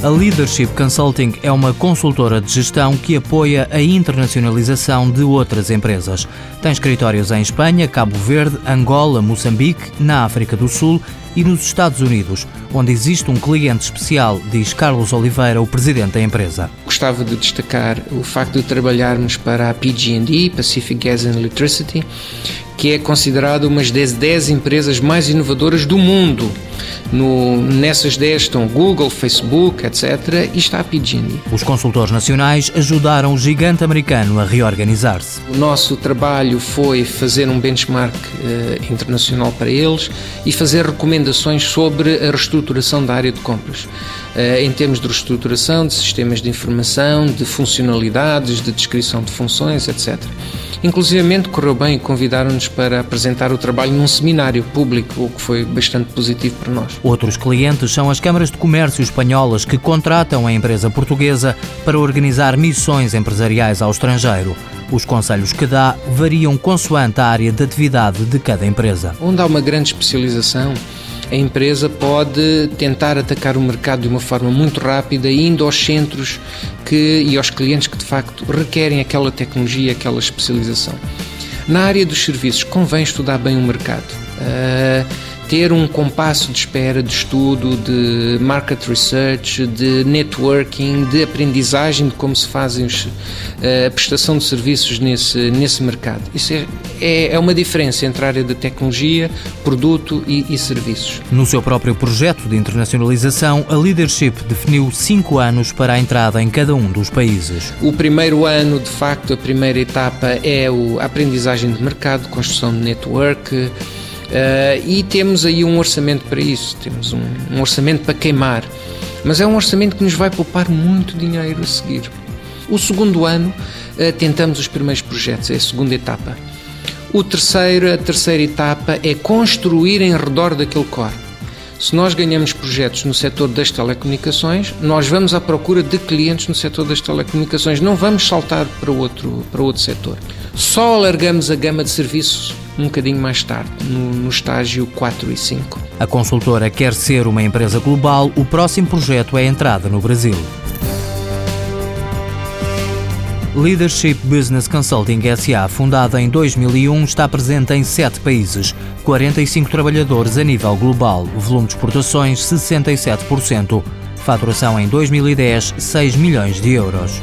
A Leadership Consulting é uma consultora de gestão que apoia a internacionalização de outras empresas. Tem escritórios em Espanha, Cabo Verde, Angola, Moçambique, na África do Sul e nos Estados Unidos, onde existe um cliente especial, diz Carlos Oliveira, o presidente da empresa. Gostava de destacar o facto de trabalharmos para a PG&E, Pacific Gas and Electricity, que é considerada uma das 10 empresas mais inovadoras do mundo. No, nessas 10 estão Google, Facebook, etc. e está a PG&E. Os consultores nacionais ajudaram o gigante americano a reorganizar-se. O nosso trabalho foi fazer um benchmark uh, internacional para eles e fazer recomendações sobre a reestruturação da área de compras. Uh, em termos de reestruturação de sistemas de informação, de funcionalidades, de descrição de funções, etc. Inclusivamente correu bem e convidaram-nos para apresentar o trabalho num seminário público, o que foi bastante positivo para nós. Outros clientes são as câmaras de comércio espanholas que contratam a empresa portuguesa para organizar missões empresariais ao estrangeiro. Os conselhos que dá variam consoante a área de atividade de cada empresa. Onde há uma grande especialização, a empresa pode tentar atacar o mercado de uma forma muito rápida, indo aos centros que, e aos clientes que de facto requerem aquela tecnologia, aquela especialização. Na área dos serviços, convém estudar bem o mercado. Uh, ter um compasso de espera de estudo, de market research, de networking, de aprendizagem de como se fazem eh, a prestação de serviços nesse, nesse mercado. Isso é, é, é uma diferença entre a área de tecnologia, produto e, e serviços. No seu próprio projeto de internacionalização, a Leadership definiu cinco anos para a entrada em cada um dos países. O primeiro ano, de facto, a primeira etapa é a aprendizagem de mercado, construção de network, Uh, e temos aí um orçamento para isso, temos um, um, orçamento para queimar, mas é um orçamento que nos vai poupar muito dinheiro a seguir. O segundo ano uh, tentamos os primeiros projetos, é a segunda etapa. O terceiro, a terceira etapa é construir em redor daquele core. Se nós ganhamos projetos no setor das telecomunicações, nós vamos à procura de clientes no setor das telecomunicações, não vamos saltar para outro, para outro setor. Só alargamos a gama de serviços um bocadinho mais tarde, no, no estágio 4 e 5. A consultora quer ser uma empresa global, o próximo projeto é a entrada no Brasil. Leadership Business Consulting SA, fundada em 2001, está presente em sete países, 45 trabalhadores a nível global, volume de exportações 67%, faturação em 2010 6 milhões de euros.